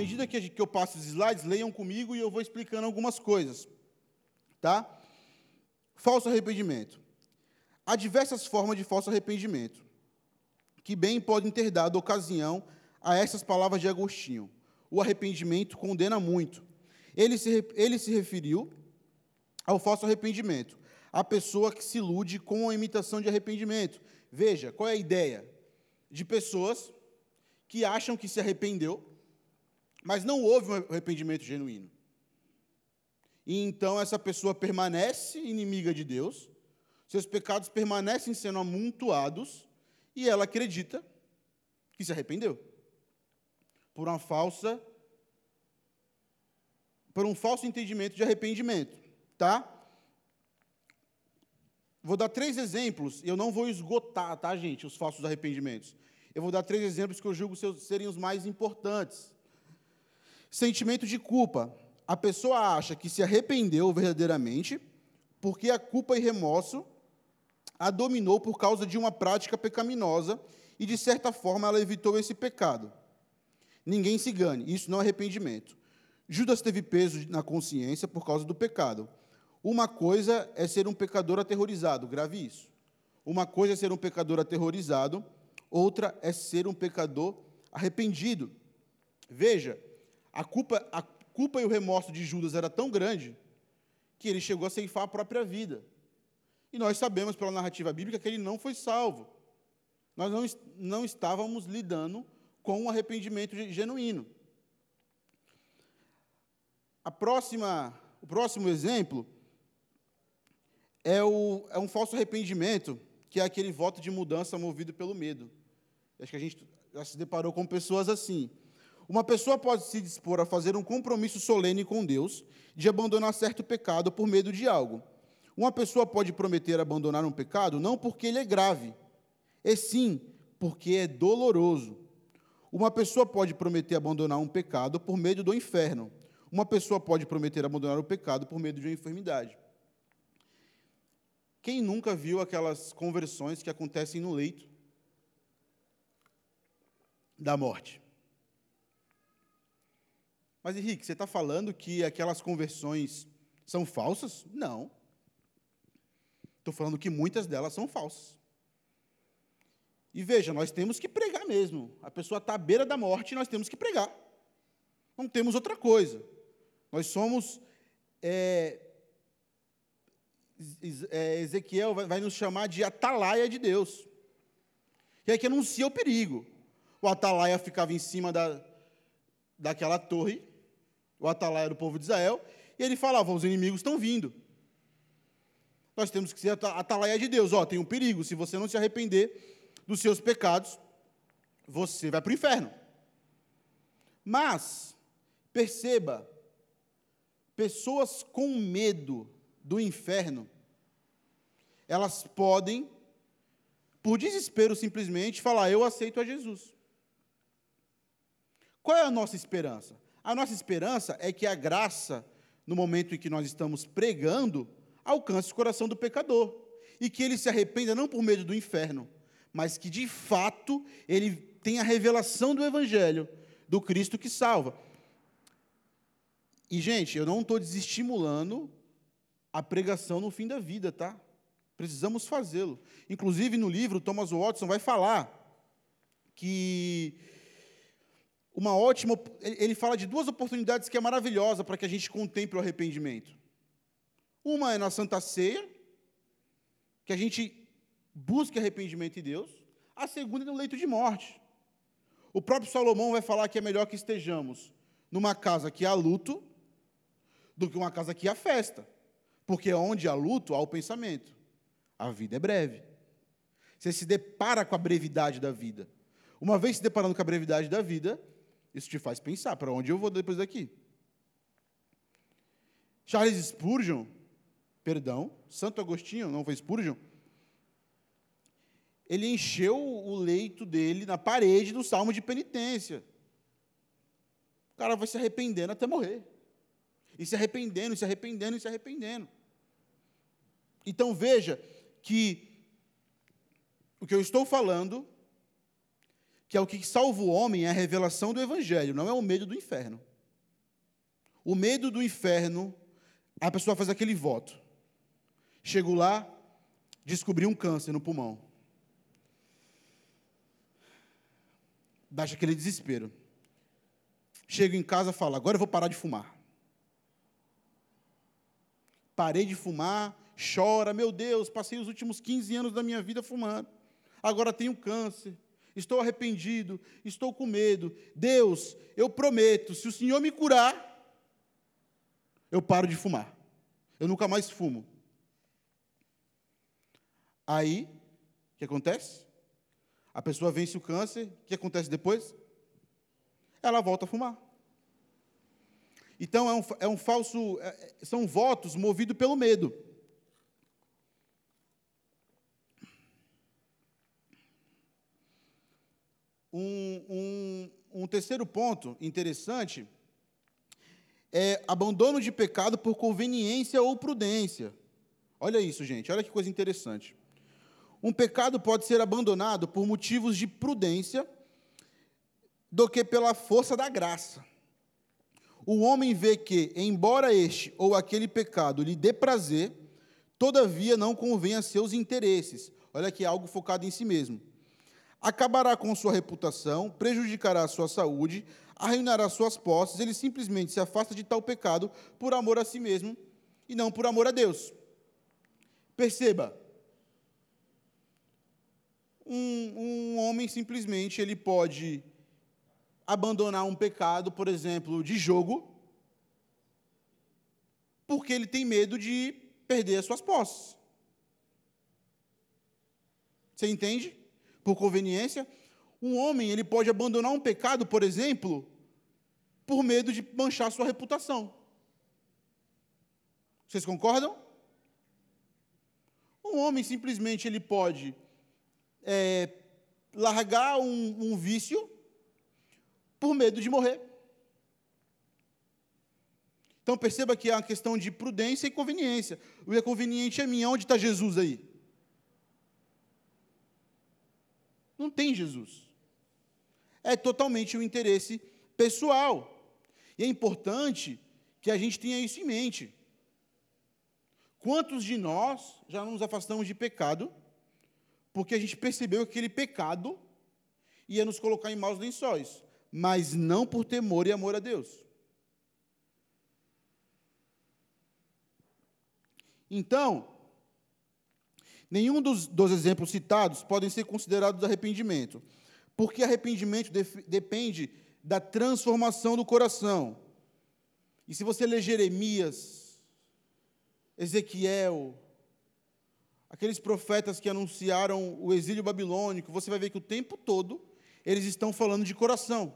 medida que eu passo os slides, leiam comigo e eu vou explicando algumas coisas. Tá? Falso arrependimento. Há diversas formas de falso arrependimento, que bem podem ter dado ocasião a essas palavras de Agostinho. O arrependimento condena muito. Ele se, ele se referiu ao falso arrependimento, a pessoa que se ilude com a imitação de arrependimento. Veja, qual é a ideia? De pessoas que acham que se arrependeu, mas não houve um arrependimento genuíno. E então essa pessoa permanece inimiga de Deus, seus pecados permanecem sendo amontoados, e ela acredita que se arrependeu. Por uma falsa por um falso entendimento de arrependimento, tá? Vou dar três exemplos, e eu não vou esgotar, tá, gente, os falsos arrependimentos. Eu vou dar três exemplos que eu julgo serem os mais importantes. Sentimento de culpa. A pessoa acha que se arrependeu verdadeiramente porque a culpa e remorso a dominou por causa de uma prática pecaminosa e, de certa forma, ela evitou esse pecado. Ninguém se gane, isso não é arrependimento. Judas teve peso na consciência por causa do pecado. Uma coisa é ser um pecador aterrorizado, grave isso. Uma coisa é ser um pecador aterrorizado, outra é ser um pecador arrependido. Veja, a culpa, a culpa e o remorso de Judas era tão grande que ele chegou a ceifar a própria vida. E nós sabemos pela narrativa bíblica que ele não foi salvo. Nós não, não estávamos lidando com um arrependimento genuíno. A próxima, o próximo exemplo é, o, é um falso arrependimento, que é aquele voto de mudança movido pelo medo. Acho que a gente já se deparou com pessoas assim. Uma pessoa pode se dispor a fazer um compromisso solene com Deus de abandonar certo pecado por medo de algo. Uma pessoa pode prometer abandonar um pecado não porque ele é grave, e sim porque é doloroso. Uma pessoa pode prometer abandonar um pecado por medo do inferno. Uma pessoa pode prometer abandonar o pecado por medo de uma enfermidade. Quem nunca viu aquelas conversões que acontecem no leito da morte? Mas Henrique, você está falando que aquelas conversões são falsas? Não. Estou falando que muitas delas são falsas. E veja, nós temos que pregar mesmo. A pessoa está à beira da morte e nós temos que pregar. Não temos outra coisa. Nós somos é, é, Ezequiel vai, nos chamar de atalaia de Deus, que é que anuncia o perigo. O atalaia ficava em cima da, daquela torre, o atalaia do povo de Israel, e ele falava: os inimigos estão vindo. Nós temos que ser atalaia de Deus. Ó, tem um perigo. Se você não se arrepender dos seus pecados, você vai para o inferno. Mas, perceba, pessoas com medo do inferno, elas podem, por desespero simplesmente, falar: Eu aceito a Jesus. Qual é a nossa esperança? A nossa esperança é que a graça, no momento em que nós estamos pregando, alcance o coração do pecador. E que ele se arrependa não por medo do inferno, mas que de fato ele tenha a revelação do Evangelho, do Cristo que salva. E, gente, eu não estou desestimulando a pregação no fim da vida, tá? Precisamos fazê-lo. Inclusive, no livro, Thomas Watson vai falar que uma ótima. Ele fala de duas oportunidades que é maravilhosa para que a gente contemple o arrependimento. Uma é na Santa Ceia, que a gente busque arrependimento em Deus. A segunda é no leito de morte. O próprio Salomão vai falar que é melhor que estejamos numa casa que há luto do que uma casa que há festa. Porque onde há luto, há o pensamento. A vida é breve. Você se depara com a brevidade da vida. Uma vez se deparando com a brevidade da vida, isso te faz pensar: para onde eu vou depois daqui? Charles Spurgeon, perdão, Santo Agostinho, não foi Spurgeon, ele encheu o leito dele na parede do salmo de penitência. O cara vai se arrependendo até morrer. E se arrependendo, e se arrependendo, e se arrependendo. Então veja que o que eu estou falando que é o que salva o homem, é a revelação do Evangelho, não é o medo do inferno. O medo do inferno, a pessoa faz aquele voto. Chego lá, descobri um câncer no pulmão. Baixa aquele desespero. Chego em casa e falo, agora eu vou parar de fumar. Parei de fumar, chora, meu Deus, passei os últimos 15 anos da minha vida fumando. Agora tenho câncer estou arrependido, estou com medo. Deus, eu prometo, se o Senhor me curar, eu paro de fumar. Eu nunca mais fumo. Aí, o que acontece? A pessoa vence o câncer, o que acontece depois? Ela volta a fumar. Então, é um, é um falso. É, é são votos movidos pelo medo. Um, um, um terceiro ponto interessante é abandono de pecado por conveniência ou prudência. Olha isso, gente, olha que coisa interessante. Um pecado pode ser abandonado por motivos de prudência do que pela força da graça. O homem vê que, embora este ou aquele pecado lhe dê prazer, todavia não convém a seus interesses. Olha aqui, algo focado em si mesmo acabará com sua reputação, prejudicará sua saúde, arruinará suas posses, ele simplesmente se afasta de tal pecado por amor a si mesmo e não por amor a Deus. Perceba, um, um homem simplesmente ele pode abandonar um pecado, por exemplo, de jogo, porque ele tem medo de perder as suas posses. Você entende? Por conveniência. Um homem, ele pode abandonar um pecado, por exemplo, por medo de manchar sua reputação. Vocês concordam? Um homem simplesmente ele pode é, largar um, um vício por medo de morrer. Então perceba que é uma questão de prudência e conveniência. O é conveniente é. Onde está Jesus aí? Não tem Jesus. É totalmente um interesse pessoal. E é importante que a gente tenha isso em mente. Quantos de nós já nos afastamos de pecado porque a gente percebeu que aquele pecado ia nos colocar em maus lençóis, mas não por temor e amor a Deus? Então, Nenhum dos, dos exemplos citados podem ser considerados arrependimento, porque arrependimento depende da transformação do coração. E se você ler Jeremias, Ezequiel, aqueles profetas que anunciaram o exílio babilônico, você vai ver que o tempo todo eles estão falando de coração.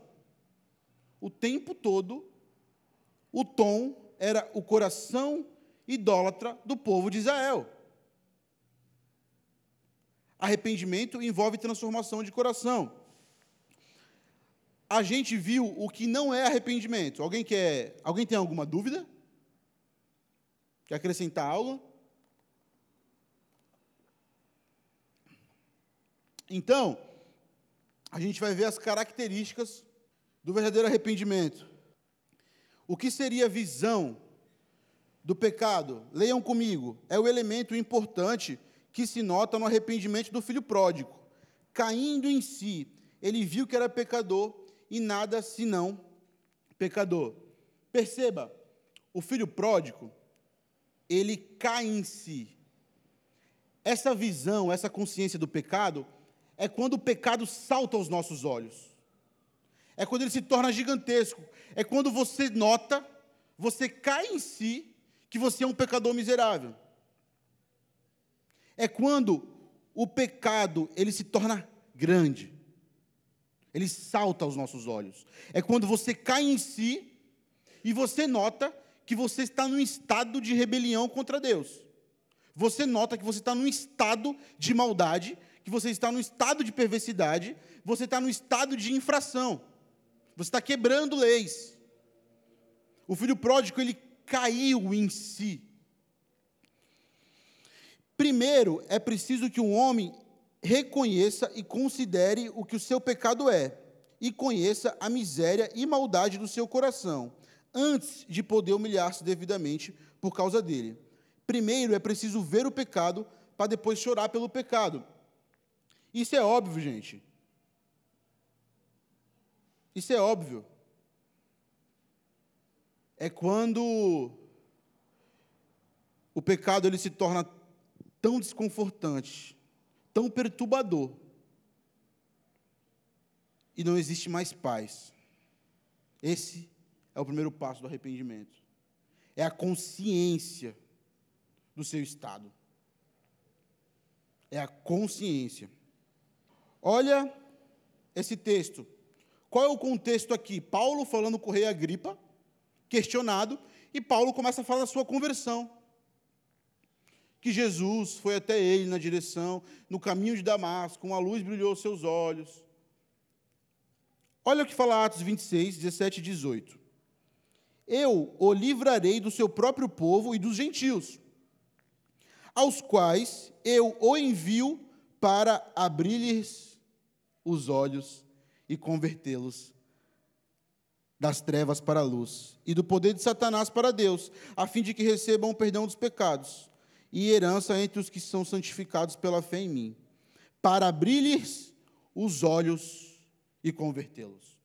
O tempo todo, o tom era o coração idólatra do povo de Israel. Arrependimento envolve transformação de coração. A gente viu o que não é arrependimento. Alguém quer, alguém tem alguma dúvida? Quer acrescentar algo? Então, a gente vai ver as características do verdadeiro arrependimento. O que seria visão do pecado? Leiam comigo. É o elemento importante que se nota no arrependimento do filho pródigo. Caindo em si, ele viu que era pecador e nada senão pecador. Perceba, o filho pródigo, ele cai em si. Essa visão, essa consciência do pecado, é quando o pecado salta aos nossos olhos. É quando ele se torna gigantesco. É quando você nota, você cai em si, que você é um pecador miserável é quando o pecado ele se torna grande. Ele salta aos nossos olhos. É quando você cai em si e você nota que você está num estado de rebelião contra Deus. Você nota que você está num estado de maldade, que você está num estado de perversidade, você está num estado de infração. Você está quebrando leis. O filho pródigo, ele caiu em si. Primeiro, é preciso que um homem reconheça e considere o que o seu pecado é, e conheça a miséria e maldade do seu coração, antes de poder humilhar-se devidamente por causa dele. Primeiro é preciso ver o pecado para depois chorar pelo pecado. Isso é óbvio, gente. Isso é óbvio. É quando o pecado ele se torna tão desconfortante, tão perturbador, e não existe mais paz. Esse é o primeiro passo do arrependimento. É a consciência do seu estado. É a consciência. Olha esse texto. Qual é o contexto aqui? Paulo falando com o rei Agripa, questionado, e Paulo começa a falar da sua conversão. Que Jesus foi até ele na direção, no caminho de Damasco, uma luz brilhou aos seus olhos. Olha o que fala Atos 26, 17 e 18. Eu o livrarei do seu próprio povo e dos gentios, aos quais eu o envio para abrir-lhes os olhos e convertê-los das trevas para a luz, e do poder de Satanás para Deus, a fim de que recebam o perdão dos pecados e herança entre os que são santificados pela fé em mim, para abrir-lhes os olhos e convertê-los.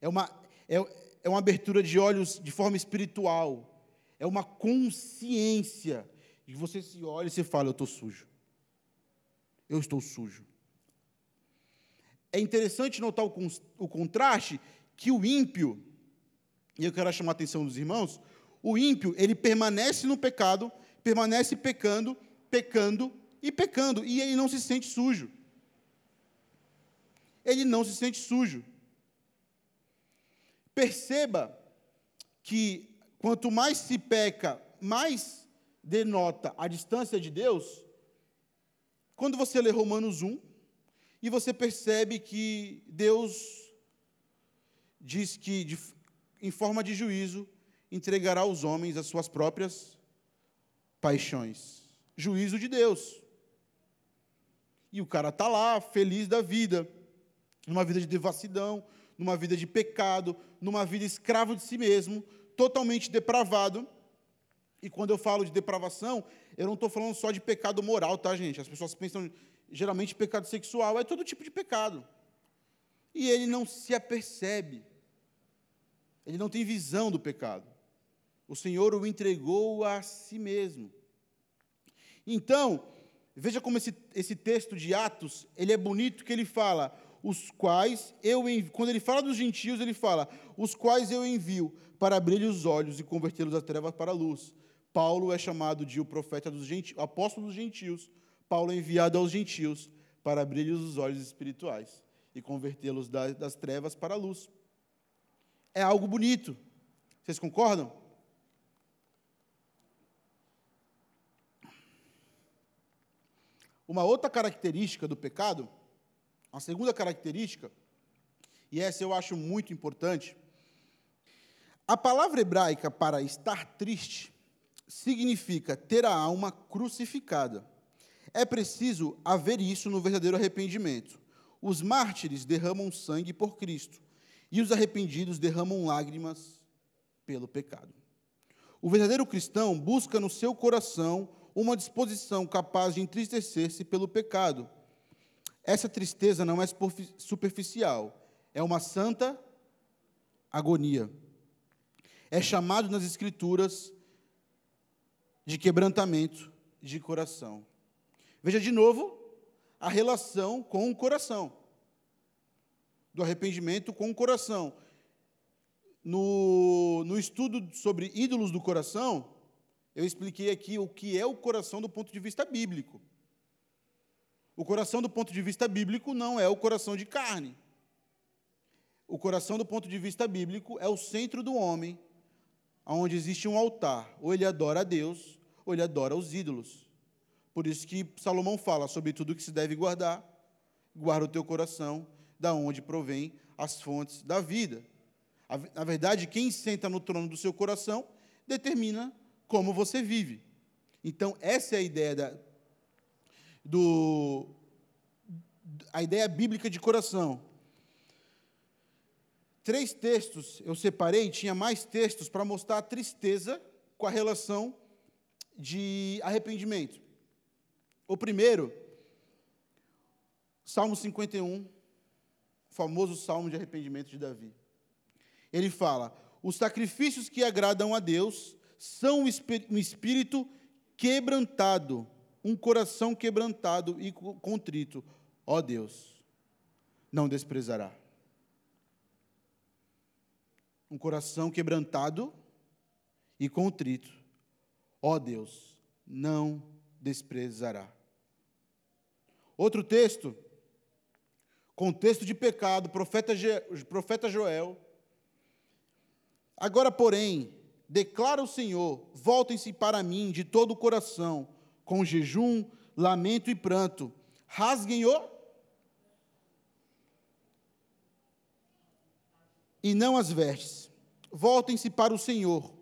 É uma, é, é uma abertura de olhos de forma espiritual, é uma consciência de que você se olha e você fala: Eu estou sujo. Eu estou sujo. É interessante notar o, o contraste que o ímpio, e eu quero chamar a atenção dos irmãos, o ímpio, ele permanece no pecado, permanece pecando, pecando e pecando, e ele não se sente sujo ele não se sente sujo. Perceba que quanto mais se peca, mais denota a distância de Deus. Quando você lê Romanos 1 e você percebe que Deus diz que, de, em forma de juízo, entregará aos homens as suas próprias paixões. Juízo de Deus. E o cara está lá, feliz da vida numa vida de devassidão, numa vida de pecado, numa vida escravo de si mesmo, totalmente depravado. E quando eu falo de depravação, eu não estou falando só de pecado moral, tá, gente? As pessoas pensam, geralmente, pecado sexual é todo tipo de pecado. E ele não se apercebe. Ele não tem visão do pecado. O Senhor o entregou a si mesmo. Então, veja como esse, esse texto de Atos, ele é bonito, que ele fala, os quais eu envio. Quando ele fala dos gentios, ele fala, os quais eu envio para abrir os olhos e convertê-los das trevas para a luz. Paulo é chamado de o profeta dos gentios, apóstolo dos gentios. Paulo é enviado aos gentios para abrir-lhes os olhos espirituais e convertê-los das trevas para a luz. É algo bonito. Vocês concordam? Uma outra característica do pecado a segunda característica, e essa eu acho muito importante, a palavra hebraica para estar triste significa ter a alma crucificada. É preciso haver isso no verdadeiro arrependimento. Os mártires derramam sangue por Cristo, e os arrependidos derramam lágrimas pelo pecado. O verdadeiro cristão busca no seu coração uma disposição capaz de entristecer-se pelo pecado essa tristeza não é superficial, é uma santa agonia. É chamado nas Escrituras de quebrantamento de coração. Veja de novo a relação com o coração, do arrependimento com o coração. No, no estudo sobre ídolos do coração, eu expliquei aqui o que é o coração do ponto de vista bíblico. O coração, do ponto de vista bíblico, não é o coração de carne. O coração, do ponto de vista bíblico, é o centro do homem, onde existe um altar. Ou ele adora a Deus, ou ele adora os ídolos. Por isso que Salomão fala sobre tudo que se deve guardar. Guarda o teu coração, da onde provém as fontes da vida. Na verdade, quem senta no trono do seu coração determina como você vive. Então, essa é a ideia da, do a ideia bíblica de coração. Três textos eu separei, tinha mais textos para mostrar a tristeza com a relação de arrependimento. O primeiro, Salmo 51, o famoso salmo de arrependimento de Davi. Ele fala: Os sacrifícios que agradam a Deus são um espírito quebrantado, um coração quebrantado e contrito. Ó Deus, não desprezará. Um coração quebrantado e contrito. Ó Deus, não desprezará. Outro texto, contexto de pecado, profeta, Joel. Agora, porém, declara o Senhor: voltem-se para mim de todo o coração, com jejum, lamento e pranto. Rasguem o e não as vestes. Voltem-se para o Senhor,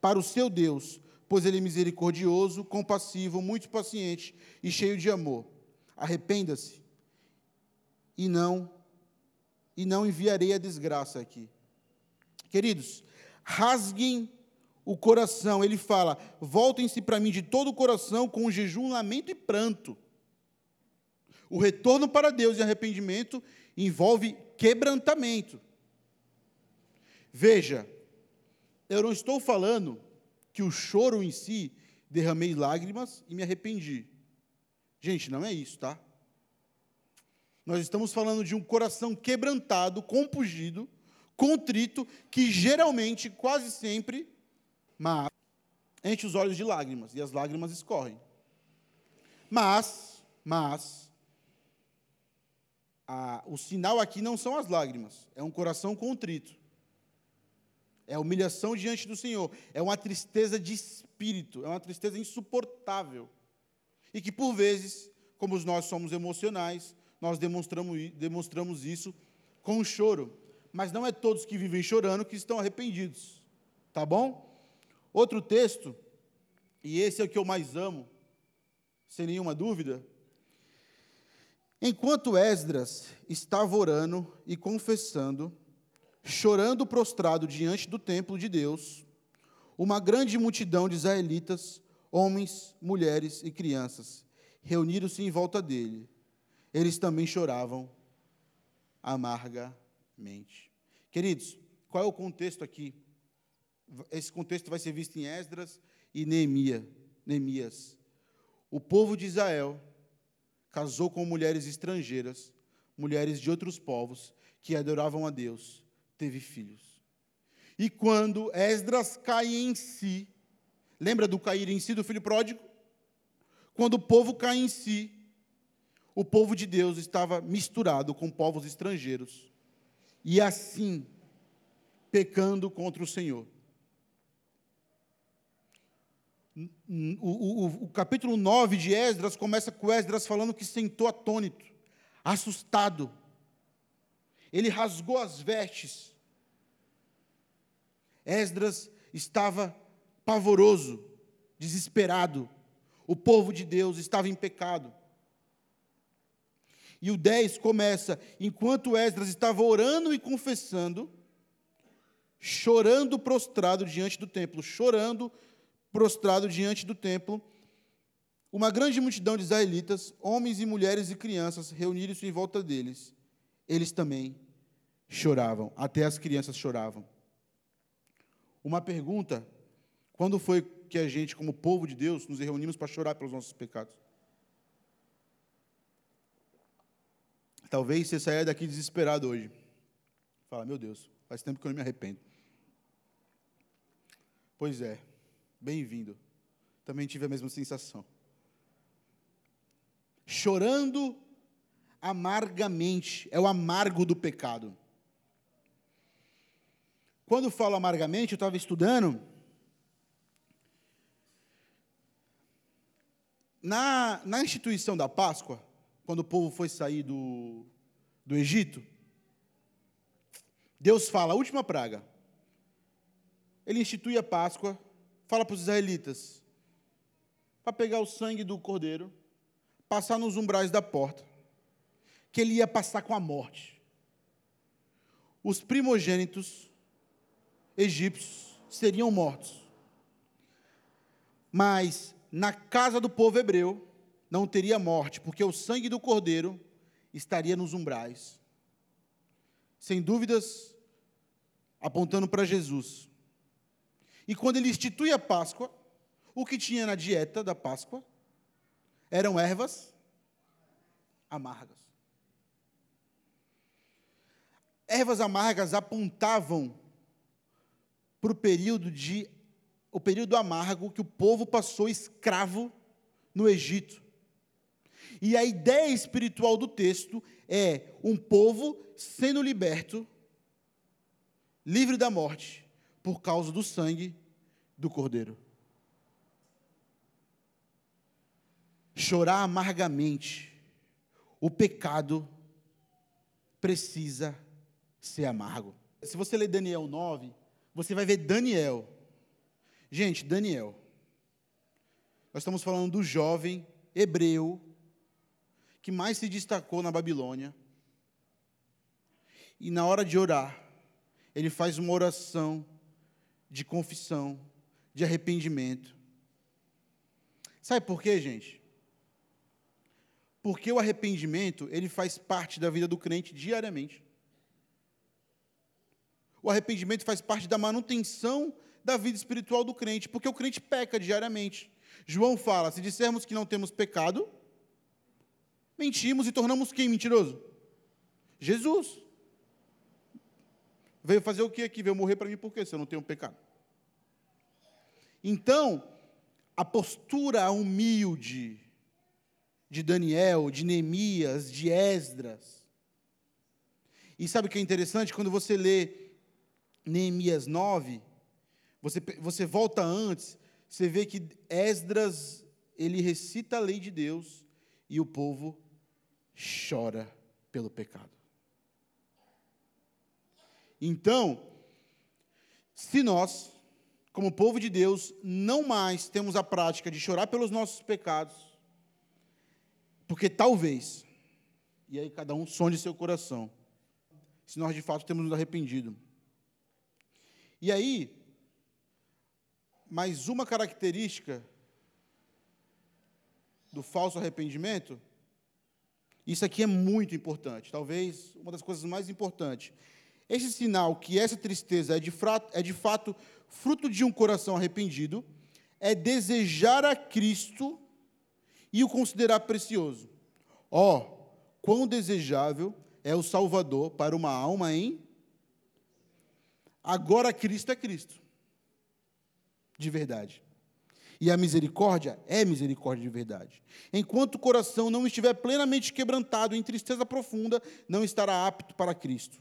para o seu Deus, pois ele é misericordioso, compassivo, muito paciente e cheio de amor. Arrependa-se e não e não enviarei a desgraça aqui. Queridos, rasguem o coração. Ele fala: voltem-se para mim de todo o coração, com jejum, lamento e pranto. O retorno para Deus e arrependimento envolve quebrantamento. Veja, eu não estou falando que o choro em si derramei lágrimas e me arrependi. Gente, não é isso, tá? Nós estamos falando de um coração quebrantado, compungido, contrito, que geralmente, quase sempre, mas enche os olhos de lágrimas e as lágrimas escorrem. Mas, mas, a, o sinal aqui não são as lágrimas, é um coração contrito. É humilhação diante do Senhor, é uma tristeza de espírito, é uma tristeza insuportável. E que por vezes, como nós somos emocionais, nós demonstramos, demonstramos isso com choro. Mas não é todos que vivem chorando que estão arrependidos. Tá bom? Outro texto, e esse é o que eu mais amo, sem nenhuma dúvida. Enquanto Esdras estava orando e confessando, chorando prostrado diante do templo de Deus, uma grande multidão de israelitas, homens, mulheres e crianças, reuniram-se em volta dele. Eles também choravam amargamente. Queridos, qual é o contexto aqui? Esse contexto vai ser visto em Esdras e Neemia, Neemias. O povo de Israel casou com mulheres estrangeiras, mulheres de outros povos que adoravam a Deus, teve filhos. E quando Esdras cai em si, lembra do cair em si do filho pródigo? Quando o povo cai em si, o povo de Deus estava misturado com povos estrangeiros, e assim, pecando contra o Senhor. O, o, o, capítulo 9 de Esdras começa com Esdras falando que sentou atônito, assustado. Ele rasgou as vestes. Esdras estava pavoroso, desesperado. O povo de Deus estava em pecado. E o 10 começa: enquanto Esdras estava orando e confessando, chorando prostrado diante do templo, chorando prostrado diante do templo, uma grande multidão de israelitas, homens e mulheres e crianças, reuniram-se em volta deles. Eles também choravam, até as crianças choravam. Uma pergunta: quando foi que a gente, como povo de Deus, nos reunimos para chorar pelos nossos pecados? Talvez você saia daqui desesperado hoje. Fala, meu Deus, faz tempo que eu não me arrependo. Pois é. Bem-vindo. Também tive a mesma sensação. Chorando amargamente, é o amargo do pecado. Quando falo amargamente, eu estava estudando. Na, na instituição da Páscoa, quando o povo foi sair do, do Egito, Deus fala, a última praga. Ele institui a Páscoa fala para os israelitas para pegar o sangue do cordeiro, passar nos umbrais da porta, que ele ia passar com a morte. Os primogênitos egípcios seriam mortos. Mas na casa do povo hebreu não teria morte, porque o sangue do cordeiro estaria nos umbrais. Sem dúvidas, apontando para Jesus. E quando ele institui a Páscoa, o que tinha na dieta da Páscoa eram ervas amargas. Ervas amargas apontavam para o período de o período amargo que o povo passou escravo no Egito. E a ideia espiritual do texto é um povo sendo liberto, livre da morte, por causa do sangue do Cordeiro. Chorar amargamente, o pecado precisa ser amargo. Se você ler Daniel 9, você vai ver Daniel. Gente, Daniel. Nós estamos falando do jovem hebreu que mais se destacou na Babilônia. E na hora de orar, ele faz uma oração de confissão, de arrependimento. Sabe por quê, gente? Porque o arrependimento, ele faz parte da vida do crente diariamente. O arrependimento faz parte da manutenção da vida espiritual do crente, porque o crente peca diariamente. João fala: se dissermos que não temos pecado, mentimos e tornamos quem mentiroso? Jesus. Veio fazer o que aqui? Veio morrer para mim por quê? Se eu não tenho pecado. Então, a postura humilde de Daniel, de Neemias, de Esdras. E sabe o que é interessante? Quando você lê Neemias 9, você, você volta antes, você vê que Esdras, ele recita a lei de Deus e o povo chora pelo pecado. Então, se nós, como povo de Deus, não mais temos a prática de chorar pelos nossos pecados, porque talvez, e aí cada um sonde seu coração, se nós de fato temos nos arrependido, e aí, mais uma característica do falso arrependimento, isso aqui é muito importante, talvez uma das coisas mais importantes. Esse sinal que essa tristeza é de, é de fato fruto de um coração arrependido, é desejar a Cristo e o considerar precioso. Ó, oh, quão desejável é o Salvador para uma alma em Agora Cristo é Cristo, de verdade. E a misericórdia é misericórdia de verdade. Enquanto o coração não estiver plenamente quebrantado em tristeza profunda, não estará apto para Cristo.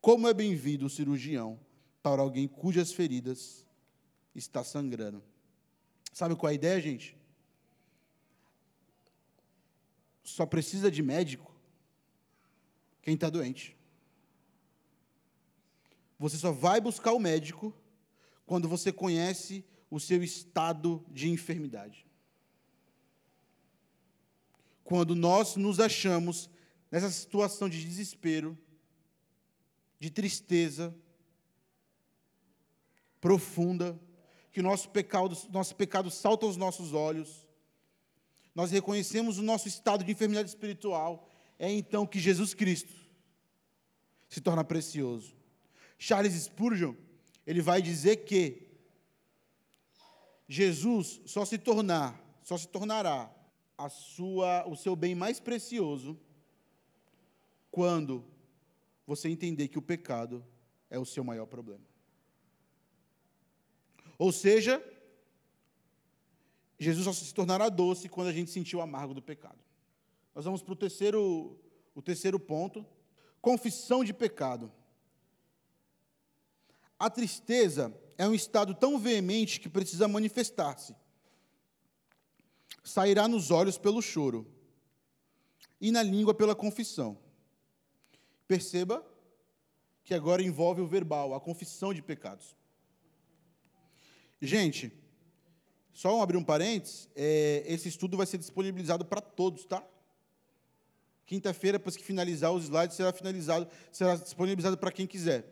Como é bem-vindo o cirurgião para alguém cujas feridas está sangrando. Sabe qual é a ideia, gente? Só precisa de médico quem está doente. Você só vai buscar o médico quando você conhece o seu estado de enfermidade. Quando nós nos achamos nessa situação de desespero, de tristeza profunda, que o nosso pecado, nosso pecado salta aos nossos olhos, nós reconhecemos o nosso estado de enfermidade espiritual, é então que Jesus Cristo se torna precioso. Charles Spurgeon, ele vai dizer que Jesus só se tornar, só se tornará a sua, o seu bem mais precioso quando você entender que o pecado é o seu maior problema. Ou seja, Jesus só se tornará doce quando a gente sentir o amargo do pecado. Nós vamos para o terceiro, o terceiro ponto: confissão de pecado. A tristeza é um estado tão veemente que precisa manifestar-se. Sairá nos olhos pelo choro e na língua pela confissão. Perceba que agora envolve o verbal, a confissão de pecados. Gente, Só um abrir um parênteses, é, esse estudo vai ser disponibilizado para todos, tá? Quinta-feira, depois que finalizar os slides, será finalizado, será disponibilizado para quem quiser.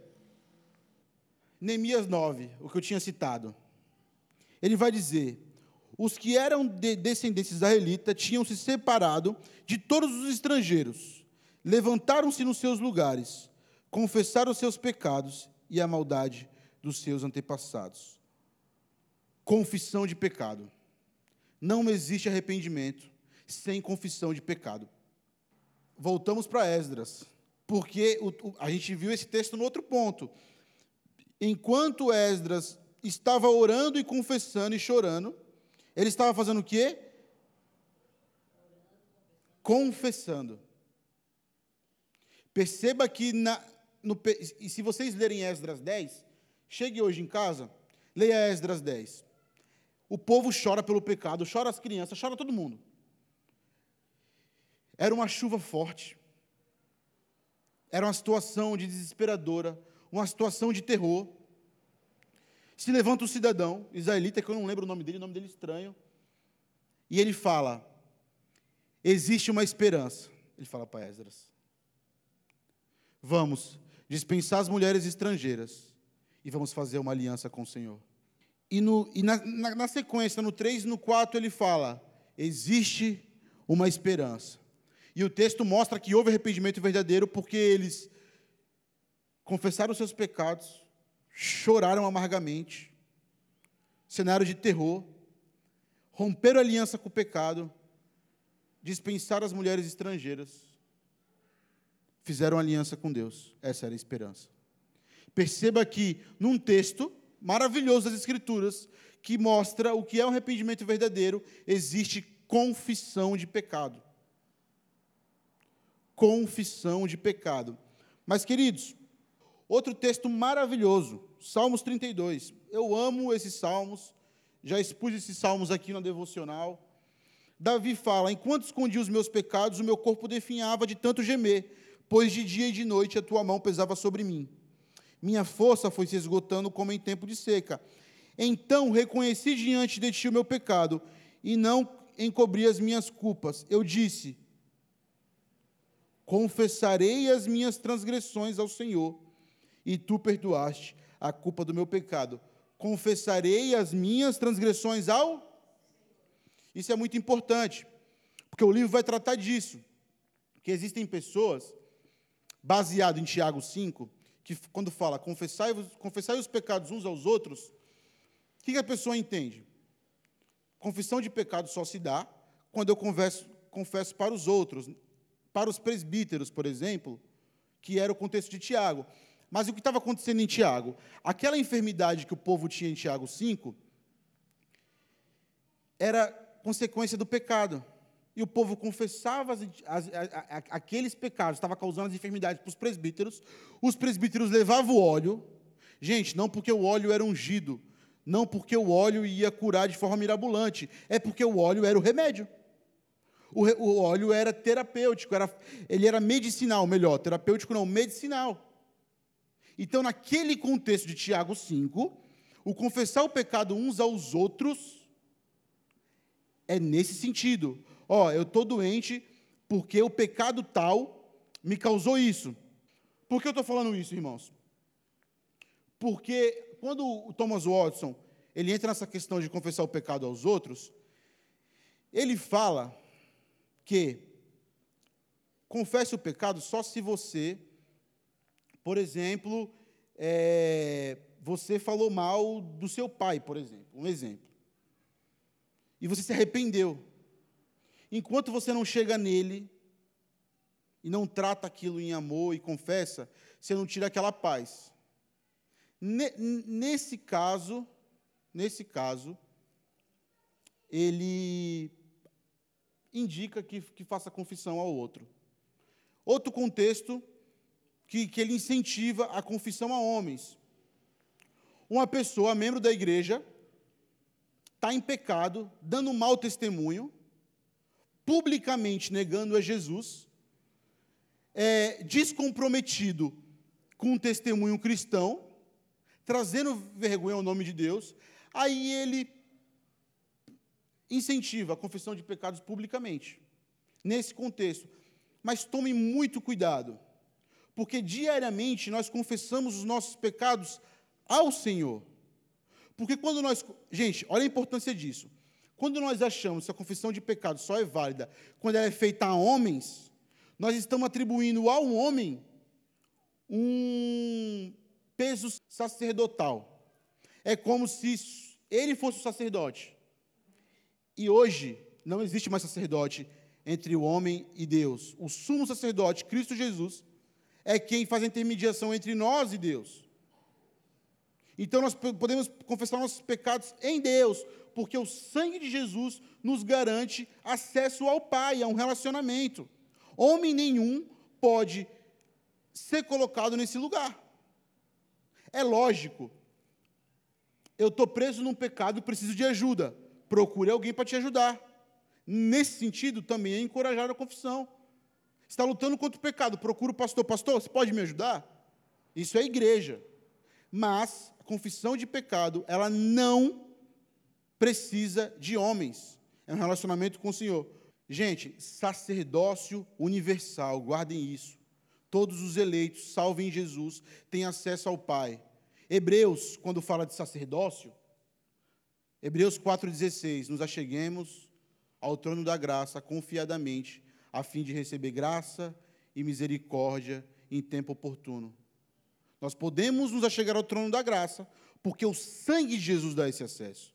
Neemias 9, o que eu tinha citado. Ele vai dizer: os que eram de descendentes israelita tinham se separado de todos os estrangeiros, levantaram-se nos seus lugares, confessaram os seus pecados e a maldade dos seus antepassados. Confissão de pecado. Não existe arrependimento sem confissão de pecado. Voltamos para Esdras, porque o, a gente viu esse texto no outro ponto. Enquanto Esdras estava orando e confessando e chorando, ele estava fazendo o quê? Confessando. Perceba que, na, no, e se vocês lerem Esdras 10, chegue hoje em casa, leia Esdras 10. O povo chora pelo pecado, chora as crianças, chora todo mundo. Era uma chuva forte. Era uma situação de desesperadora, uma situação de terror. Se levanta o cidadão israelita, que eu não lembro o nome dele, o nome dele é estranho, e ele fala: existe uma esperança. Ele fala para Esdras: vamos dispensar as mulheres estrangeiras e vamos fazer uma aliança com o Senhor. E, no, e na, na, na sequência, no 3 e no 4, ele fala: existe uma esperança. E o texto mostra que houve arrependimento verdadeiro porque eles confessaram seus pecados, choraram amargamente, cenário de terror, romperam a aliança com o pecado, dispensaram as mulheres estrangeiras, fizeram aliança com Deus. Essa era a esperança. Perceba que, num texto maravilhoso das Escrituras, que mostra o que é um arrependimento verdadeiro, existe confissão de pecado. Confissão de pecado. Mas, queridos, outro texto maravilhoso, Salmos 32. Eu amo esses salmos, já expus esses salmos aqui na devocional. Davi fala: Enquanto escondi os meus pecados, o meu corpo definhava de tanto gemer, pois de dia e de noite a tua mão pesava sobre mim. Minha força foi se esgotando como em tempo de seca. Então reconheci diante de ti o meu pecado e não encobri as minhas culpas. Eu disse: Confessarei as minhas transgressões ao Senhor, e tu perdoaste a culpa do meu pecado. Confessarei as minhas transgressões ao. Isso é muito importante, porque o livro vai tratar disso. Que existem pessoas, baseado em Tiago 5, que quando fala confessai, confessai os pecados uns aos outros, o que a pessoa entende? Confissão de pecado só se dá quando eu converso, confesso para os outros, para os presbíteros, por exemplo, que era o contexto de Tiago. Mas o que estava acontecendo em Tiago? Aquela enfermidade que o povo tinha em Tiago 5 era consequência do pecado e o povo confessava as, as, as, aqueles pecados, estava causando as enfermidades para os presbíteros, os presbíteros levavam o óleo, gente, não porque o óleo era ungido, não porque o óleo ia curar de forma mirabolante, é porque o óleo era o remédio. O, o óleo era terapêutico, era, ele era medicinal, melhor, terapêutico não, medicinal. Então, naquele contexto de Tiago 5, o confessar o pecado uns aos outros é nesse sentido. Ó, oh, eu estou doente porque o pecado tal me causou isso. Por que eu estou falando isso, irmãos? Porque quando o Thomas Watson ele entra nessa questão de confessar o pecado aos outros, ele fala que confesse o pecado só se você, por exemplo, é, você falou mal do seu pai, por exemplo, um exemplo, e você se arrependeu. Enquanto você não chega nele e não trata aquilo em amor e confessa, você não tira aquela paz. Nesse caso, nesse caso, ele indica que, que faça confissão ao outro. Outro contexto que, que ele incentiva a confissão a homens. Uma pessoa, membro da igreja, está em pecado, dando um mau testemunho, publicamente negando a Jesus, é, descomprometido com um testemunho cristão, trazendo vergonha ao nome de Deus, aí ele incentiva a confissão de pecados publicamente, nesse contexto. Mas tome muito cuidado, porque diariamente nós confessamos os nossos pecados ao Senhor. Porque quando nós. Gente, olha a importância disso. Quando nós achamos que a confissão de pecado só é válida quando ela é feita a homens, nós estamos atribuindo ao homem um peso sacerdotal. É como se ele fosse o sacerdote. E hoje não existe mais sacerdote entre o homem e Deus. O sumo sacerdote, Cristo Jesus, é quem faz a intermediação entre nós e Deus. Então nós podemos confessar nossos pecados em Deus, porque o sangue de Jesus nos garante acesso ao Pai, a um relacionamento. Homem nenhum pode ser colocado nesse lugar. É lógico. Eu estou preso num pecado e preciso de ajuda. Procure alguém para te ajudar. Nesse sentido, também é encorajar a confissão. Está lutando contra o pecado, procura o pastor. Pastor, você pode me ajudar? Isso é igreja. Mas confissão de pecado, ela não precisa de homens. É um relacionamento com o Senhor. Gente, sacerdócio universal, guardem isso. Todos os eleitos, salvem Jesus, têm acesso ao Pai. Hebreus, quando fala de sacerdócio, Hebreus 4,16, nos acheguemos ao trono da graça confiadamente, a fim de receber graça e misericórdia em tempo oportuno. Nós podemos nos achegar ao trono da graça, porque o sangue de Jesus dá esse acesso.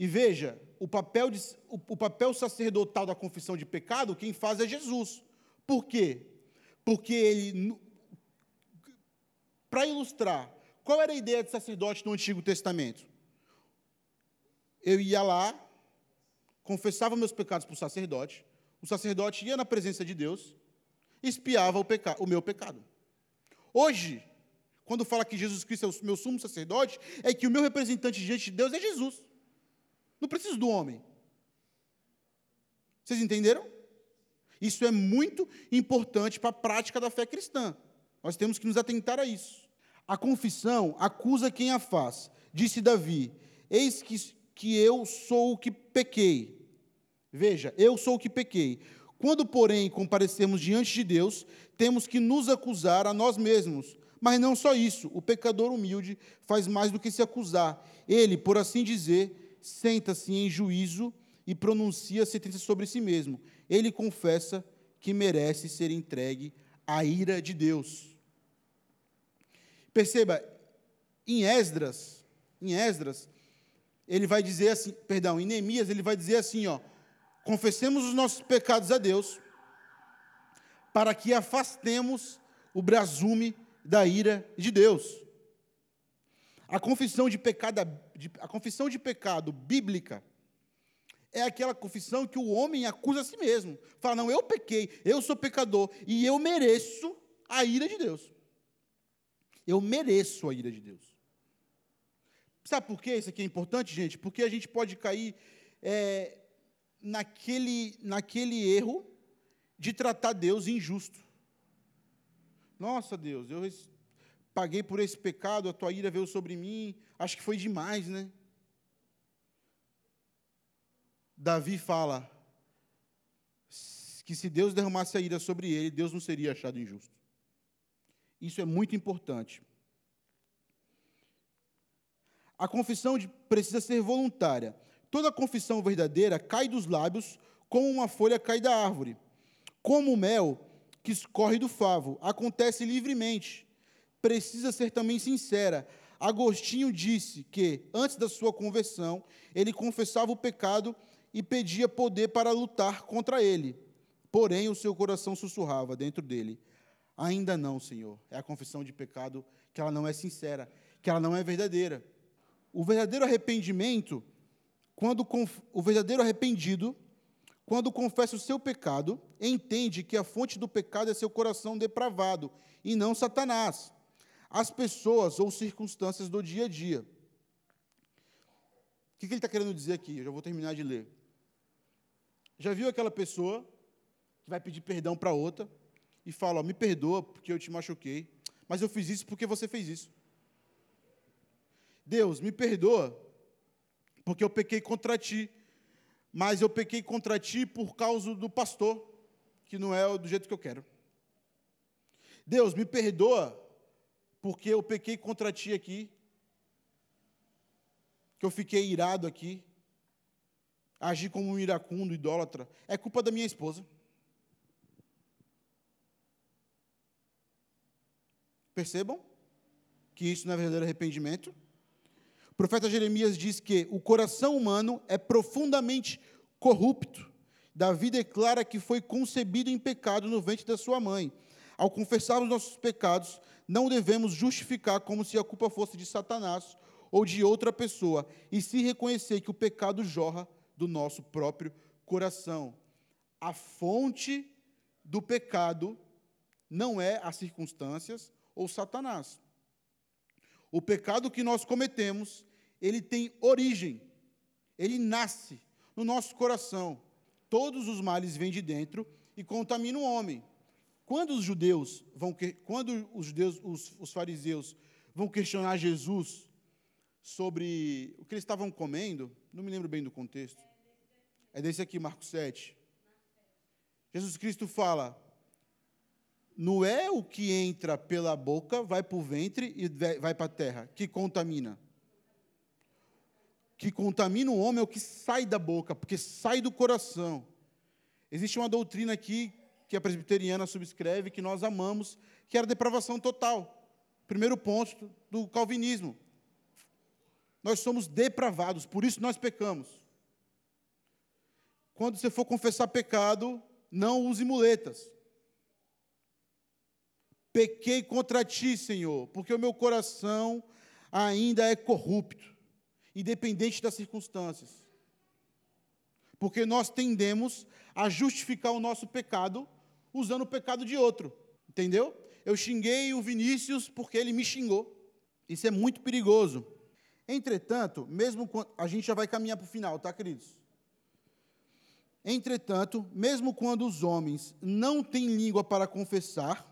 E veja, o papel, de, o, o papel sacerdotal da confissão de pecado, quem faz é Jesus. Por quê? Porque ele, para ilustrar, qual era a ideia de sacerdote no Antigo Testamento? Eu ia lá, confessava meus pecados para o sacerdote, o sacerdote ia na presença de Deus, espiava o, peca, o meu pecado. Hoje, quando fala que Jesus Cristo é o meu sumo sacerdote, é que o meu representante diante de Deus é Jesus. Não preciso do homem. Vocês entenderam? Isso é muito importante para a prática da fé cristã. Nós temos que nos atentar a isso. A confissão acusa quem a faz. Disse Davi: Eis que, que eu sou o que pequei. Veja, eu sou o que pequei. Quando, porém, comparecemos diante de Deus, temos que nos acusar a nós mesmos. Mas não só isso, o pecador humilde faz mais do que se acusar. Ele, por assim dizer, senta-se em juízo e pronuncia sentença sobre si mesmo. Ele confessa que merece ser entregue à ira de Deus. Perceba, em Esdras, em Esdras, ele vai dizer assim, perdão, em Neemias ele vai dizer assim, ó, confessemos os nossos pecados a Deus, para que afastemos o brasume da ira de Deus. A confissão de pecado, a confissão de pecado bíblica é aquela confissão que o homem acusa a si mesmo. Fala, não, eu pequei, eu sou pecador e eu mereço a ira de Deus. Eu mereço a ira de Deus. Sabe por que isso aqui é importante, gente? Porque a gente pode cair é, naquele, naquele erro de tratar Deus injusto. Nossa, Deus, eu paguei por esse pecado, a tua ira veio sobre mim, acho que foi demais, né? Davi fala que se Deus derramasse a ira sobre ele, Deus não seria achado injusto. Isso é muito importante. A confissão de, precisa ser voluntária. Toda confissão verdadeira cai dos lábios como uma folha cai da árvore como o mel que escorre do favo, acontece livremente. Precisa ser também sincera. Agostinho disse que, antes da sua conversão, ele confessava o pecado e pedia poder para lutar contra ele. Porém, o seu coração sussurrava dentro dele: Ainda não, Senhor. É a confissão de pecado que ela não é sincera, que ela não é verdadeira. O verdadeiro arrependimento, quando o verdadeiro arrependido quando confessa o seu pecado, entende que a fonte do pecado é seu coração depravado e não Satanás, as pessoas ou circunstâncias do dia a dia. O que ele está querendo dizer aqui? Eu já vou terminar de ler. Já viu aquela pessoa que vai pedir perdão para outra e fala: ó, Me perdoa porque eu te machuquei, mas eu fiz isso porque você fez isso. Deus, me perdoa porque eu pequei contra ti. Mas eu pequei contra ti por causa do pastor, que não é do jeito que eu quero. Deus, me perdoa, porque eu pequei contra ti aqui, que eu fiquei irado aqui, agi como um iracundo, idólatra. É culpa da minha esposa. Percebam que isso não é verdadeiro arrependimento? O profeta Jeremias diz que o coração humano é profundamente corrupto. Davi declara que foi concebido em pecado no ventre da sua mãe. Ao confessarmos nossos pecados, não devemos justificar como se a culpa fosse de Satanás ou de outra pessoa, e se reconhecer que o pecado jorra do nosso próprio coração. A fonte do pecado não é as circunstâncias, ou Satanás. O pecado que nós cometemos, ele tem origem, ele nasce no nosso coração. Todos os males vêm de dentro e contaminam o homem. Quando os judeus vão, quando os judeus, os, os fariseus vão questionar Jesus sobre o que eles estavam comendo, não me lembro bem do contexto. É desse aqui, Marcos 7. Jesus Cristo fala: não é o que entra pela boca, vai para o ventre e vai para a terra, que contamina. Que contamina o homem é o que sai da boca, porque sai do coração. Existe uma doutrina aqui que a presbiteriana subscreve, que nós amamos, que era a depravação total. Primeiro ponto do calvinismo. Nós somos depravados, por isso nós pecamos. Quando você for confessar pecado, não use muletas. Pequei contra ti, Senhor, porque o meu coração ainda é corrupto, independente das circunstâncias. Porque nós tendemos a justificar o nosso pecado usando o pecado de outro. Entendeu? Eu xinguei o Vinícius porque ele me xingou. Isso é muito perigoso. Entretanto, mesmo quando. A gente já vai caminhar para o final, tá, queridos? Entretanto, mesmo quando os homens não têm língua para confessar,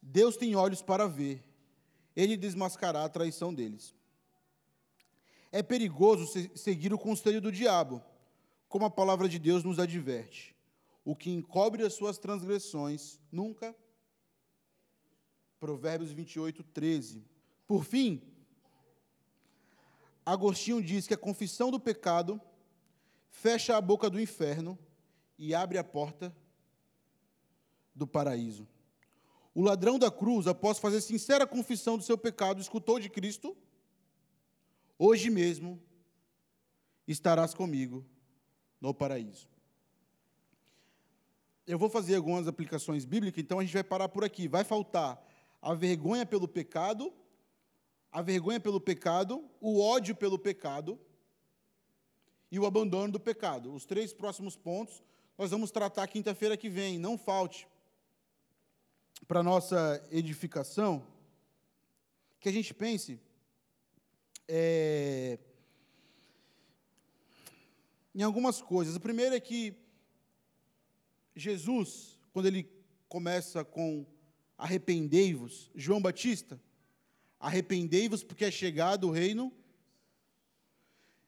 Deus tem olhos para ver, ele desmascará a traição deles. É perigoso seguir o conselho do diabo, como a palavra de Deus nos adverte. O que encobre as suas transgressões nunca. Provérbios 28, 13. Por fim, Agostinho diz que a confissão do pecado fecha a boca do inferno e abre a porta do paraíso. O ladrão da cruz, após fazer sincera confissão do seu pecado, escutou de Cristo: Hoje mesmo estarás comigo no paraíso. Eu vou fazer algumas aplicações bíblicas, então a gente vai parar por aqui. Vai faltar a vergonha pelo pecado, a vergonha pelo pecado, o ódio pelo pecado e o abandono do pecado. Os três próximos pontos nós vamos tratar quinta-feira que vem, não falte para nossa edificação, que a gente pense é, em algumas coisas. O primeiro é que Jesus, quando ele começa com arrependei-vos, João Batista, arrependei-vos porque é chegado o reino.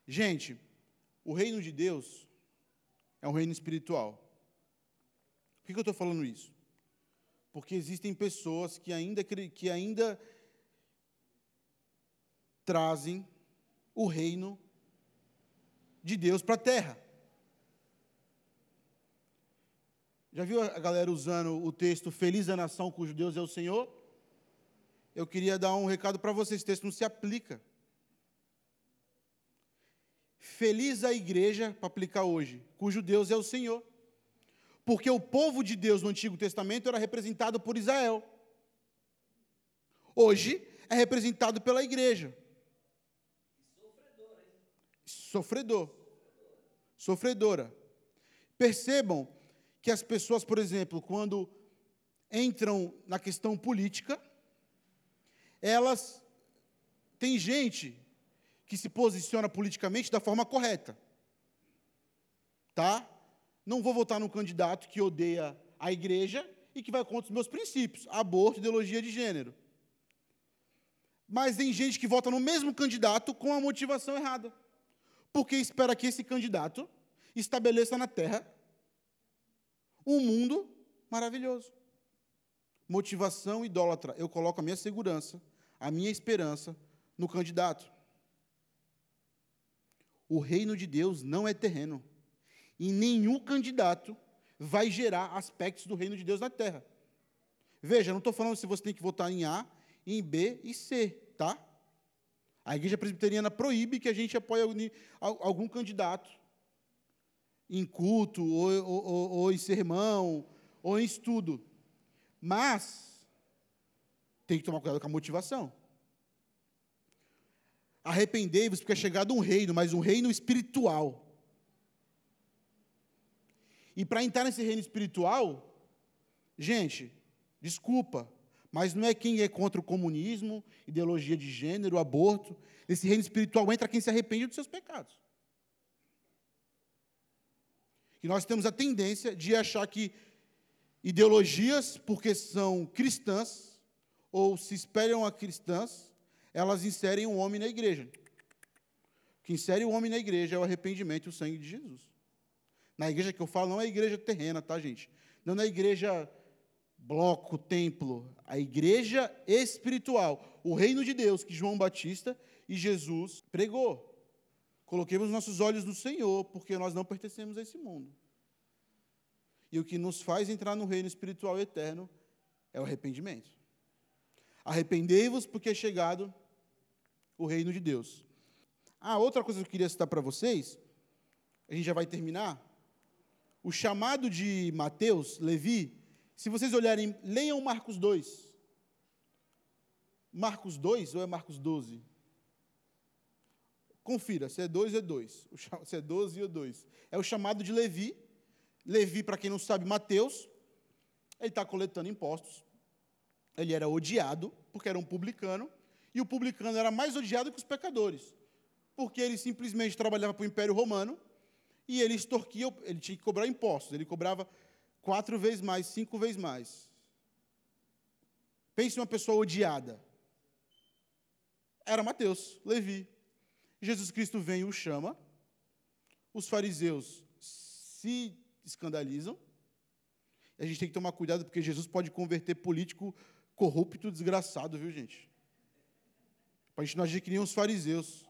Gente, o reino de Deus é um reino espiritual. Por que eu estou falando isso? Porque existem pessoas que ainda, que ainda trazem o reino de Deus para a terra. Já viu a galera usando o texto Feliz a nação cujo Deus é o Senhor? Eu queria dar um recado para vocês: esse texto não se aplica. Feliz a igreja, para aplicar hoje, cujo Deus é o Senhor. Porque o povo de Deus no Antigo Testamento era representado por Israel. Hoje é representado pela igreja. Sofredor. Sofredora. Percebam que as pessoas, por exemplo, quando entram na questão política, elas tem gente que se posiciona politicamente da forma correta. Tá? Não vou votar num candidato que odeia a igreja e que vai contra os meus princípios, aborto, ideologia de gênero. Mas tem gente que vota no mesmo candidato com a motivação errada. porque espera que esse candidato estabeleça na terra um mundo maravilhoso. Motivação idólatra. Eu coloco a minha segurança, a minha esperança no candidato. O reino de Deus não é terreno. E nenhum candidato vai gerar aspectos do reino de Deus na terra. Veja, não estou falando se você tem que votar em A, em B e C, tá? A igreja presbiteriana proíbe que a gente apoie algum candidato em culto, ou, ou, ou, em sermão, ou em estudo. Mas, tem que tomar cuidado com a motivação. Arrependei-vos, porque é chegado um reino, mas um reino espiritual. E para entrar nesse reino espiritual, gente, desculpa, mas não é quem é contra o comunismo, ideologia de gênero, aborto. Nesse reino espiritual entra quem se arrepende dos seus pecados. E nós temos a tendência de achar que ideologias, porque são cristãs, ou se espelham a cristãs, elas inserem o homem na igreja. O que insere o homem na igreja é o arrependimento e o sangue de Jesus. Na igreja que eu falo, não é a igreja terrena, tá, gente? Não é igreja bloco, templo, a igreja espiritual, o reino de Deus que João Batista e Jesus pregou. Coloquemos nossos olhos no Senhor, porque nós não pertencemos a esse mundo. E o que nos faz entrar no reino espiritual eterno é o arrependimento. Arrependei-vos, porque é chegado o reino de Deus. Ah, outra coisa que eu queria citar para vocês, a gente já vai terminar. O chamado de Mateus, Levi, se vocês olharem, leiam Marcos 2. Marcos 2 ou é Marcos 12? Confira, se é 2 ou é 2. Se é 12 ou 2. É o chamado de Levi. Levi, para quem não sabe, Mateus, ele está coletando impostos. Ele era odiado, porque era um publicano, e o publicano era mais odiado que os pecadores, porque ele simplesmente trabalhava para o Império Romano e ele extorquia, ele tinha que cobrar impostos, ele cobrava quatro vezes mais, cinco vezes mais. Pense em uma pessoa odiada. Era Mateus, Levi. Jesus Cristo vem e o chama. Os fariseus se escandalizam. A gente tem que tomar cuidado, porque Jesus pode converter político corrupto, desgraçado, viu, gente? Para a gente não agir que nem os fariseus.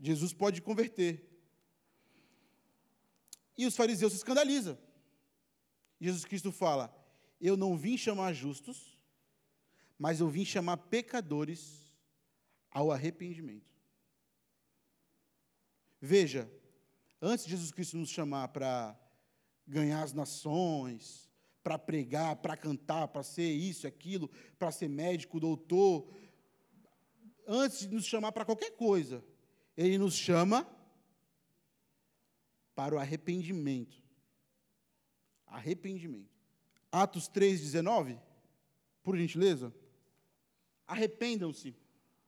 Jesus pode converter. E os fariseus se escandalizam. Jesus Cristo fala: Eu não vim chamar justos, mas eu vim chamar pecadores ao arrependimento. Veja, antes de Jesus Cristo nos chamar para ganhar as nações, para pregar, para cantar, para ser isso, aquilo, para ser médico, doutor, antes de nos chamar para qualquer coisa, ele nos chama para o arrependimento. Arrependimento. Atos 3,19, por gentileza. Arrependam-se,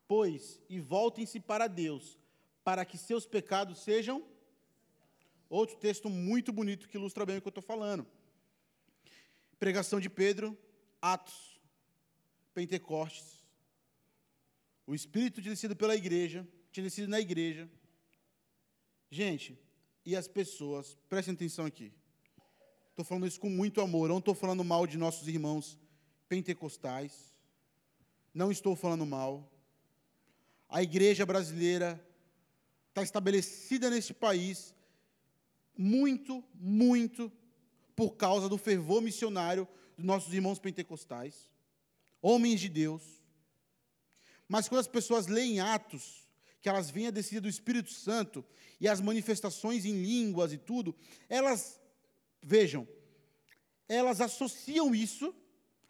pois, e voltem-se para Deus, para que seus pecados sejam. Outro texto muito bonito que ilustra bem o que eu estou falando. Pregação de Pedro, Atos, Pentecostes. O Espírito descido pela igreja, descido na igreja. Gente, e as pessoas, prestem atenção aqui. Estou falando isso com muito amor. Não estou falando mal de nossos irmãos pentecostais. Não estou falando mal. A igreja brasileira está estabelecida neste país muito, muito por causa do fervor missionário dos nossos irmãos pentecostais, homens de Deus. Mas quando as pessoas leem Atos, que elas vêm a descida do Espírito Santo e as manifestações em línguas e tudo, elas Vejam, elas associam isso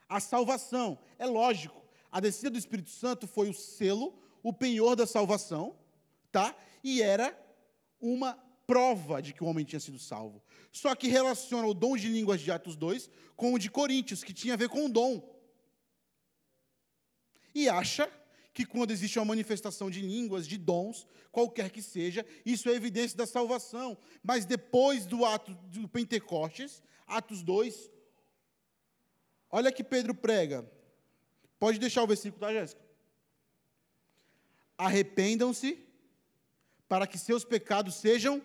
à salvação. É lógico, a descida do Espírito Santo foi o selo, o penhor da salvação, tá? E era uma prova de que o homem tinha sido salvo. Só que relaciona o dom de línguas de Atos 2 com o de Coríntios, que tinha a ver com o dom. E acha que quando existe uma manifestação de línguas, de dons, qualquer que seja, isso é evidência da salvação. Mas depois do ato do Pentecostes, Atos 2, olha que Pedro prega. Pode deixar o versículo, tá, Jéssica? Arrependam-se para que seus pecados sejam.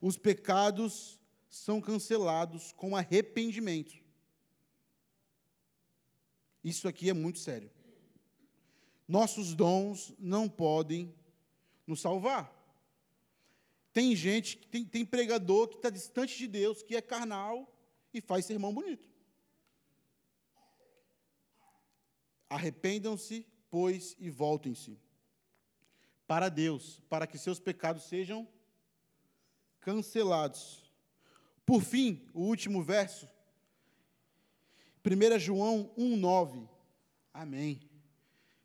Os pecados são cancelados com arrependimento. Isso aqui é muito sério. Nossos dons não podem nos salvar. Tem gente, tem, tem pregador que está distante de Deus, que é carnal e faz sermão bonito. Arrependam-se, pois, e voltem-se para Deus, para que seus pecados sejam cancelados. Por fim, o último verso, 1 João 1,9. Amém.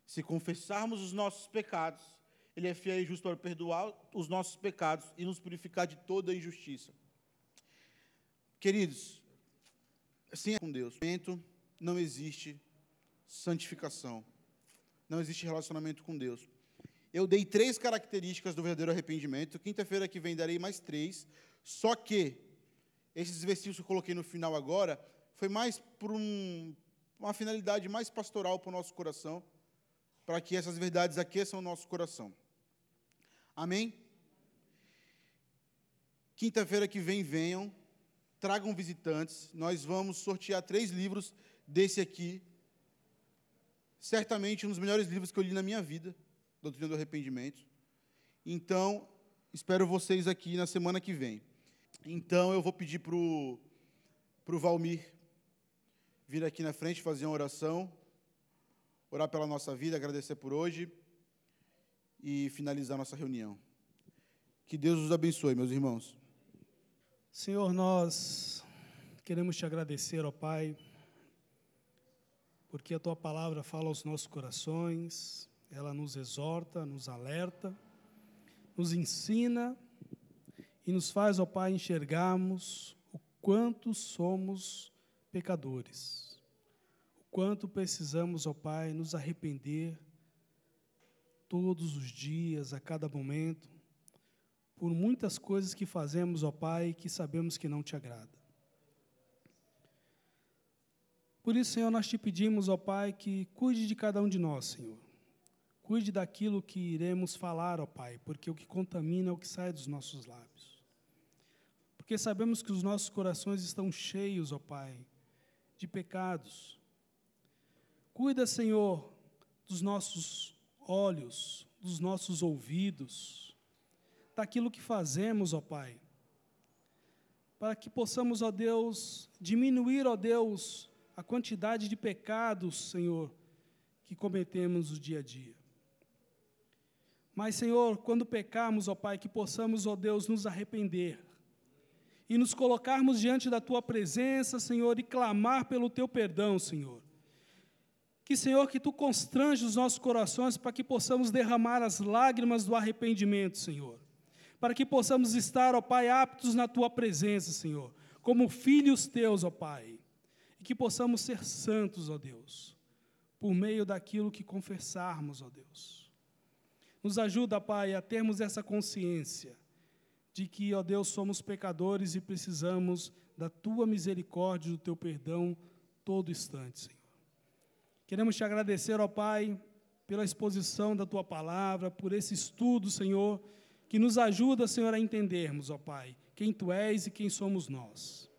Se confessarmos os nossos pecados, Ele é fiel e justo para perdoar os nossos pecados e nos purificar de toda injustiça. Queridos, assim é com Deus. Não existe santificação. Não existe relacionamento com Deus. Eu dei três características do verdadeiro arrependimento. Quinta-feira que vem darei mais três. Só que esses versículos que eu coloquei no final agora foi mais por um, uma finalidade mais pastoral para o nosso coração, para que essas verdades aqueçam o nosso coração. Amém? Quinta-feira que vem, venham, tragam visitantes. Nós vamos sortear três livros desse aqui. Certamente um dos melhores livros que eu li na minha vida, Doutrina do Arrependimento. Então, espero vocês aqui na semana que vem. Então, eu vou pedir para o Valmir vir aqui na frente fazer uma oração, orar pela nossa vida, agradecer por hoje e finalizar nossa reunião. Que Deus os abençoe, meus irmãos. Senhor, nós queremos te agradecer, ó Pai, porque a tua palavra fala aos nossos corações, ela nos exorta, nos alerta, nos ensina e nos faz, ó Pai, enxergarmos o quanto somos pecadores, o quanto precisamos, ó Pai, nos arrepender todos os dias, a cada momento, por muitas coisas que fazemos, ó Pai, que sabemos que não te agrada. Por isso, Senhor, nós te pedimos, ó Pai, que cuide de cada um de nós, Senhor. Cuide daquilo que iremos falar, ó Pai, porque o que contamina é o que sai dos nossos lábios. Porque sabemos que os nossos corações estão cheios, ó Pai, de pecados. Cuida, Senhor, dos nossos olhos, dos nossos ouvidos, daquilo que fazemos, ó Pai, para que possamos, ó Deus, diminuir, ó Deus, a quantidade de pecados, Senhor, que cometemos no dia a dia. Mas, Senhor, quando pecarmos, ó Pai, que possamos, ó Deus, nos arrepender e nos colocarmos diante da Tua presença, Senhor, e clamar pelo Teu perdão, Senhor. Que, Senhor, que Tu constrange os nossos corações para que possamos derramar as lágrimas do arrependimento, Senhor. Para que possamos estar, ó Pai, aptos na Tua presença, Senhor, como filhos Teus, ó Pai e que possamos ser santos, ó Deus, por meio daquilo que confessarmos, ó Deus. Nos ajuda, Pai, a termos essa consciência de que, ó Deus, somos pecadores e precisamos da tua misericórdia, do teu perdão todo instante, Senhor. Queremos te agradecer, ó Pai, pela exposição da tua palavra, por esse estudo, Senhor, que nos ajuda, Senhor, a entendermos, ó Pai, quem tu és e quem somos nós.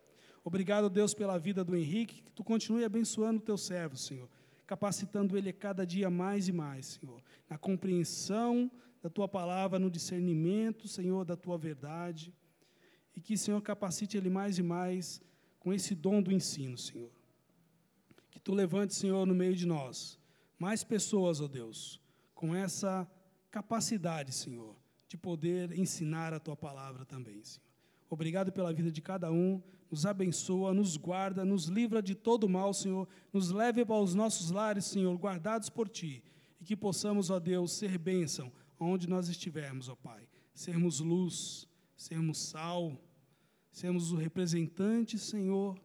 Obrigado, Deus, pela vida do Henrique, que tu continue abençoando o teu servo, Senhor, capacitando ele cada dia mais e mais, Senhor, na compreensão da tua palavra, no discernimento, Senhor, da tua verdade, e que, Senhor, capacite ele mais e mais com esse dom do ensino, Senhor. Que tu levante, Senhor, no meio de nós, mais pessoas, ó Deus, com essa capacidade, Senhor, de poder ensinar a tua palavra também, Senhor. Obrigado pela vida de cada um. Nos abençoa, nos guarda, nos livra de todo mal, Senhor, nos leve para os nossos lares, Senhor, guardados por Ti, e que possamos, ó Deus, ser bênção onde nós estivermos, ó Pai, sermos luz, sermos sal, sermos o representante, Senhor,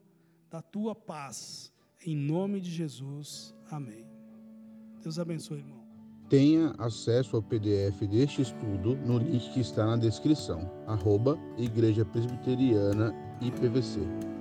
da Tua paz, em nome de Jesus, amém. Deus abençoe, irmão. Tenha acesso ao PDF deste estudo no link que está na descrição, arroba Igreja Presbiteriana IPVC.